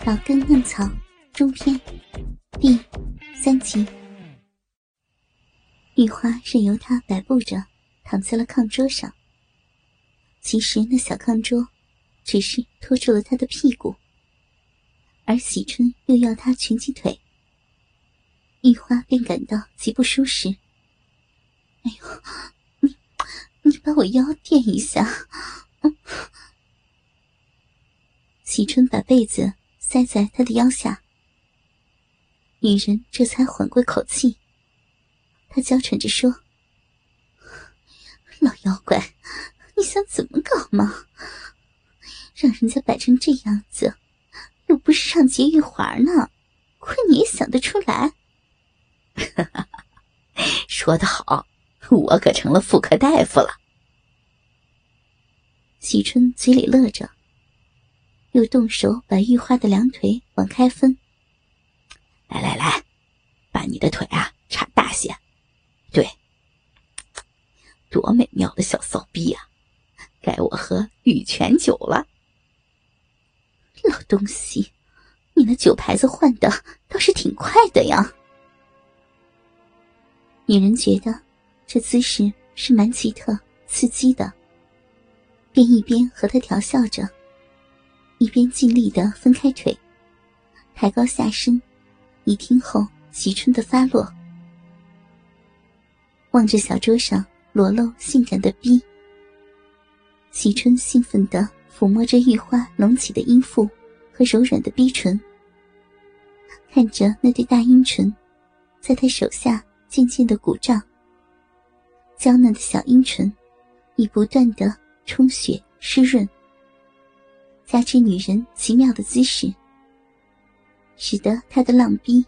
《老根嫩草》中篇第三集。玉花任由他摆布着，躺在了炕桌上。其实那小炕桌，只是托住了他的屁股，而喜春又要他蜷起腿，玉花便感到极不舒适。哎呦，你你把我腰垫一下。喜春把被子。塞在他的腰下，女人这才缓过口气。她娇喘着说：“老妖怪，你想怎么搞嘛？让人家摆成这样子，又不是上节玉环呢，亏你也想得出来。”说得好，我可成了妇科大夫了。喜春嘴里乐着。又动手把玉花的两腿往开分。来来来，把你的腿啊叉大些。对，多美妙的小骚逼呀！该我喝玉泉酒了。老东西，你那酒牌子换的倒是挺快的呀。女人觉得这姿势是蛮奇特、刺激的，便一边和他调笑着。一边尽力的分开腿，抬高下身，以听候喜春的发落。望着小桌上裸露性感的逼，喜春兴奋地抚摸着玉花隆起的阴腹和柔软的逼唇，看着那对大阴唇，在他手下渐渐的鼓胀。娇嫩的小阴唇，已不断的充血湿润。加之女人奇妙的姿势，使得她的浪逼，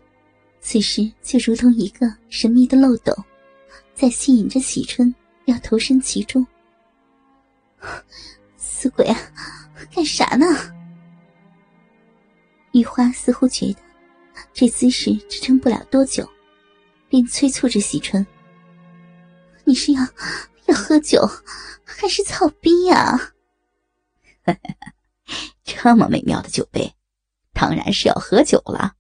此时就如同一个神秘的漏斗，在吸引着喜春要投身其中。死鬼啊，干啥呢？玉花似乎觉得这姿势支撑不了多久，便催促着喜春：“你是要要喝酒，还是操逼呀？” 这么美妙的酒杯，当然是要喝酒了。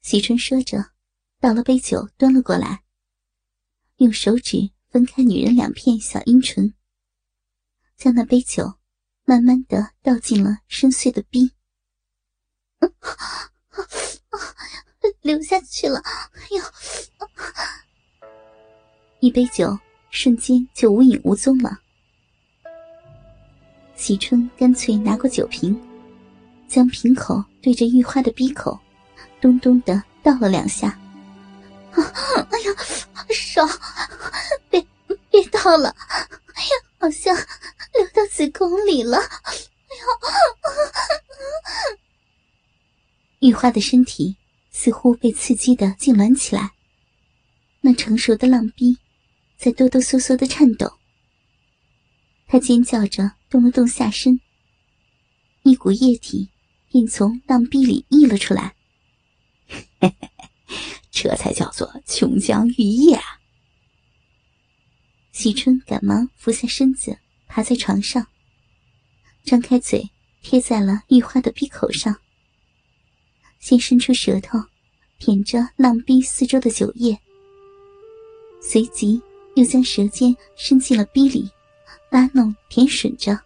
喜春说着，倒了杯酒，端了过来，用手指分开女人两片小阴唇，将那杯酒慢慢的倒进了深邃的逼，流下去了。哎呦，一杯酒瞬间就无影无踪了。喜春干脆拿过酒瓶，将瓶口对着玉花的鼻口，咚咚的倒了两下。啊！哎呀，爽！别别倒了！哎呀，好像流到子宫里了！哎呀！玉花的身体似乎被刺激的痉挛起来，那成熟的浪逼在哆哆嗦嗦的颤抖。他尖叫着。动了动下身，一股液体便从浪壁里溢了出来。这才叫做琼浆玉液啊！喜春赶忙俯下身子，爬在床上，张开嘴贴在了玉花的闭口上，先伸出舌头舔着浪壁四周的酒液，随即又将舌尖伸进了逼里。拉弄舔吮着，啊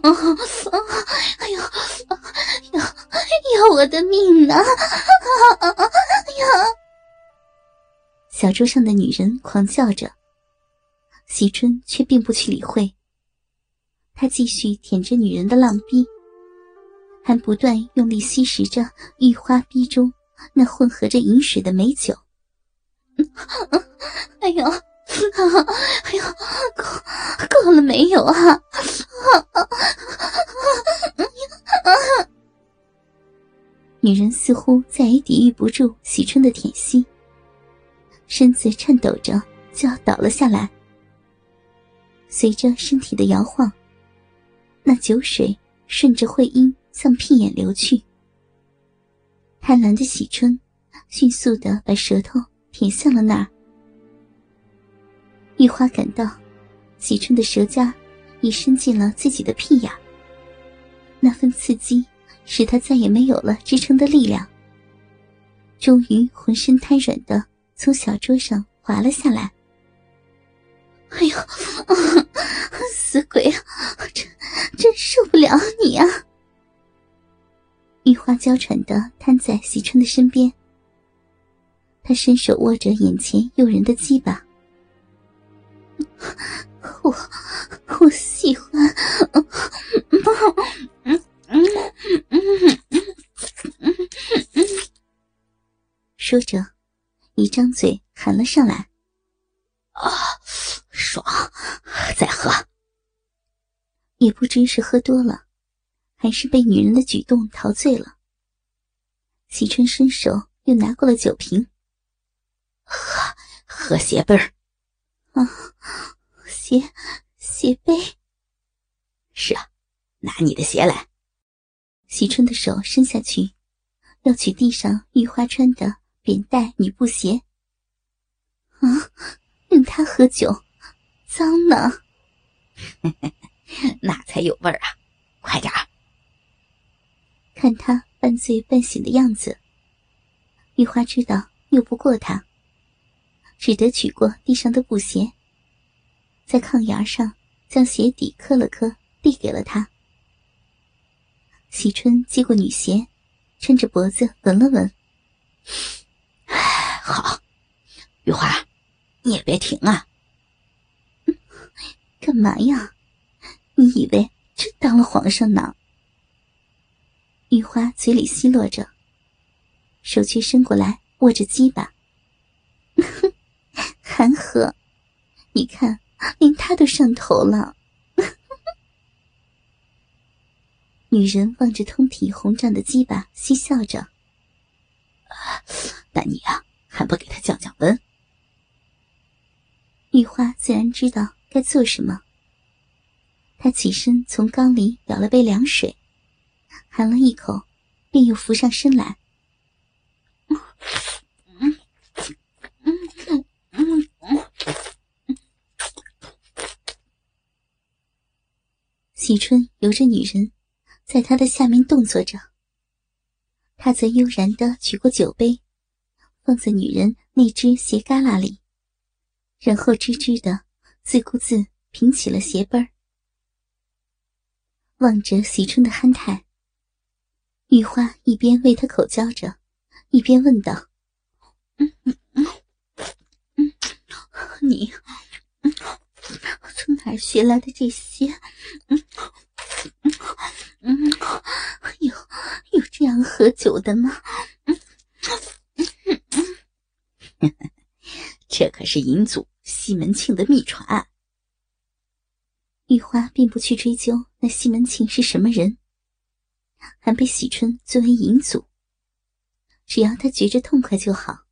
啊！哎呦，要要我的命啊！啊啊！呀！小桌上的女人狂叫着，喜春却并不去理会。他继续舔着女人的浪逼，还不断用力吸食着玉花逼中那混合着饮水的美酒。哎呦！哎呦，够够了没有啊？女人似乎再也抵御不住喜春的舔吸，身子颤抖着就要倒了下来。随着身体的摇晃，那酒水顺着会阴向屁眼流去。贪婪的喜春迅速的把舌头舔向了那儿。玉花感到，喜春的舌尖已伸进了自己的屁眼，那份刺激使他再也没有了支撑的力量，终于浑身瘫软的从小桌上滑了下来。哎呦，死鬼啊！真真受不了你啊！玉花娇喘的瘫在喜春的身边，他伸手握着眼前诱人的鸡巴。我我喜欢，说着，一张嘴含了上来。啊，爽！再喝。也不知是喝多了，还是被女人的举动陶醉了。喜春伸手又拿过了酒瓶，喝喝鞋背儿。啊，鞋鞋背。是啊，拿你的鞋来。喜春的手伸下去，要取地上玉花穿的扁带女布鞋。啊，任他喝酒，脏呢。那才有味儿啊！快点儿。看他半醉半醒的样子，玉花知道拗不过他。只得取过地上的布鞋，在炕沿上将鞋底磕了磕，递给了他。喜春接过女鞋，撑着脖子闻了闻，好，玉花，你也别停啊！干嘛呀？你以为真当了皇上呢？玉花嘴里奚落着，手却伸过来握着鸡巴。韩和，你看，连他都上头了。女人望着通体红胀的鸡巴，嬉笑着。那你呀，还不给他降降温？玉花自然知道该做什么。她起身从缸里舀了杯凉水，含了一口，便又浮上身来。喜春由着女人，在他的下面动作着。他则悠然的取过酒杯，放在女人那只鞋旮旯里，然后吱吱的自顾自平起了鞋背儿。望着喜春的憨态，玉花一边为他口交着，一边问道：“嗯嗯嗯嗯，你？”从而学来的这些？嗯嗯嗯，有有这样喝酒的吗？嗯嗯嗯，这可是银祖西门庆的秘传。玉花并不去追究那西门庆是什么人，还被喜春作为银祖，只要他觉着痛快就好。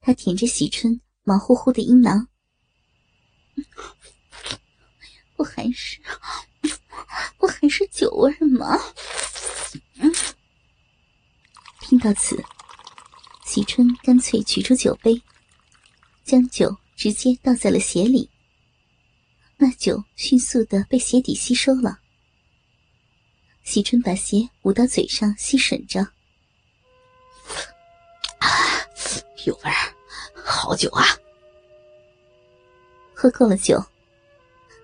他舔着喜春毛乎乎的阴囊。不还是不还是酒味吗？听到此，喜春干脆取出酒杯，将酒直接倒在了鞋里。那酒迅速的被鞋底吸收了。喜春把鞋捂到嘴上吸吮着，有味儿，好酒啊！喝够了酒，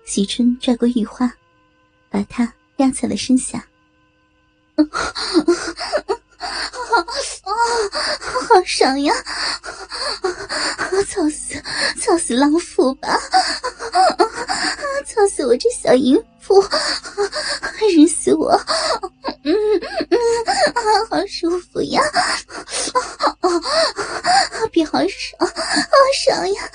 喜春拽过玉花，把她压在了身下。啊啊！好爽呀！操死，操死狼妇吧！操死我这小淫妇！日死我！嗯嗯，好舒服呀！啊啊！别好爽，好爽呀！